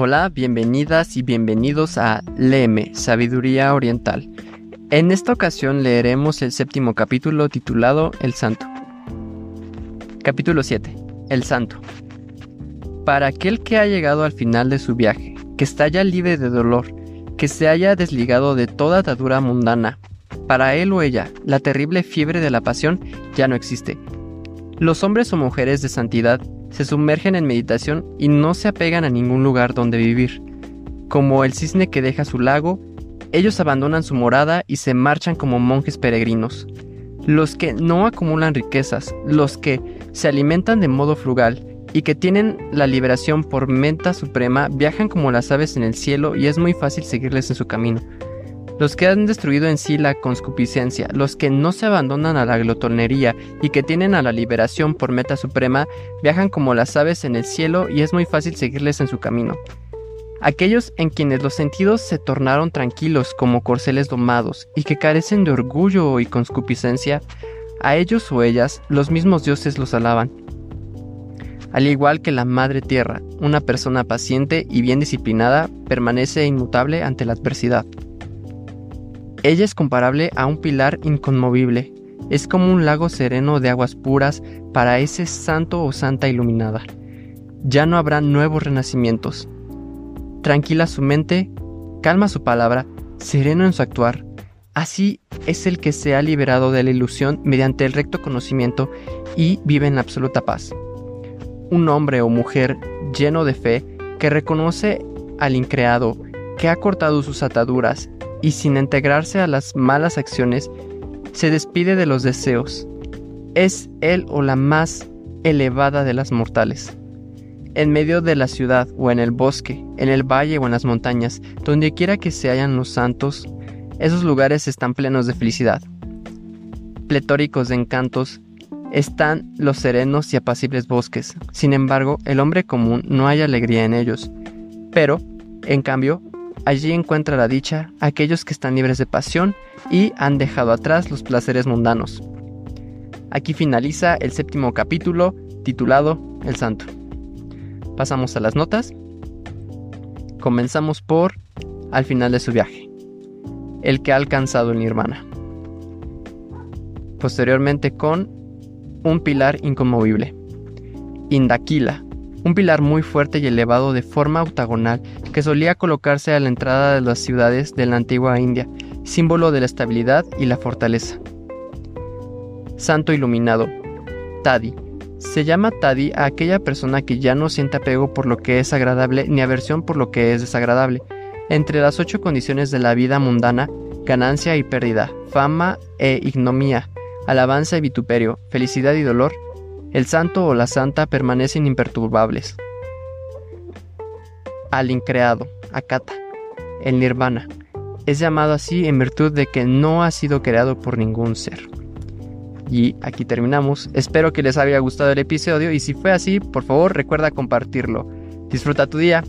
Hola, bienvenidas y bienvenidos a Leme, Sabiduría Oriental. En esta ocasión leeremos el séptimo capítulo titulado El Santo. Capítulo 7. El Santo. Para aquel que ha llegado al final de su viaje, que está ya libre de dolor, que se haya desligado de toda atadura mundana, para él o ella, la terrible fiebre de la pasión ya no existe. Los hombres o mujeres de santidad se sumergen en meditación y no se apegan a ningún lugar donde vivir. Como el cisne que deja su lago, ellos abandonan su morada y se marchan como monjes peregrinos. Los que no acumulan riquezas, los que se alimentan de modo frugal y que tienen la liberación por menta suprema, viajan como las aves en el cielo y es muy fácil seguirles en su camino los que han destruido en sí la conscupiscencia, los que no se abandonan a la glotonería y que tienen a la liberación por meta suprema, viajan como las aves en el cielo y es muy fácil seguirles en su camino. Aquellos en quienes los sentidos se tornaron tranquilos como corceles domados y que carecen de orgullo y conscupiscencia, a ellos o ellas los mismos dioses los alaban. Al igual que la Madre Tierra, una persona paciente y bien disciplinada permanece inmutable ante la adversidad. Ella es comparable a un pilar inconmovible, es como un lago sereno de aguas puras para ese santo o santa iluminada. Ya no habrá nuevos renacimientos. Tranquila su mente, calma su palabra, sereno en su actuar. Así es el que se ha liberado de la ilusión mediante el recto conocimiento y vive en absoluta paz. Un hombre o mujer lleno de fe que reconoce al increado, que ha cortado sus ataduras y sin integrarse a las malas acciones, se despide de los deseos. Es él o la más elevada de las mortales. En medio de la ciudad o en el bosque, en el valle o en las montañas, donde quiera que se hallan los santos, esos lugares están plenos de felicidad. Pletóricos de encantos están los serenos y apacibles bosques. Sin embargo, el hombre común no hay alegría en ellos. Pero, en cambio, Allí encuentra la dicha aquellos que están libres de pasión y han dejado atrás los placeres mundanos. Aquí finaliza el séptimo capítulo titulado El Santo. Pasamos a las notas. Comenzamos por al final de su viaje, el que ha alcanzado el nirvana. Posteriormente con un pilar inconmovible, Indakila, un pilar muy fuerte y elevado de forma octagonal que solía colocarse a la entrada de las ciudades de la antigua India, símbolo de la estabilidad y la fortaleza. Santo iluminado, Tadi. Se llama Tadi a aquella persona que ya no siente apego por lo que es agradable ni aversión por lo que es desagradable. Entre las ocho condiciones de la vida mundana, ganancia y pérdida, fama e ignomía, alabanza y vituperio, felicidad y dolor, el santo o la santa permanecen imperturbables. Al increado, Akata, el nirvana, es llamado así en virtud de que no ha sido creado por ningún ser. Y aquí terminamos. Espero que les haya gustado el episodio y si fue así, por favor recuerda compartirlo. Disfruta tu día.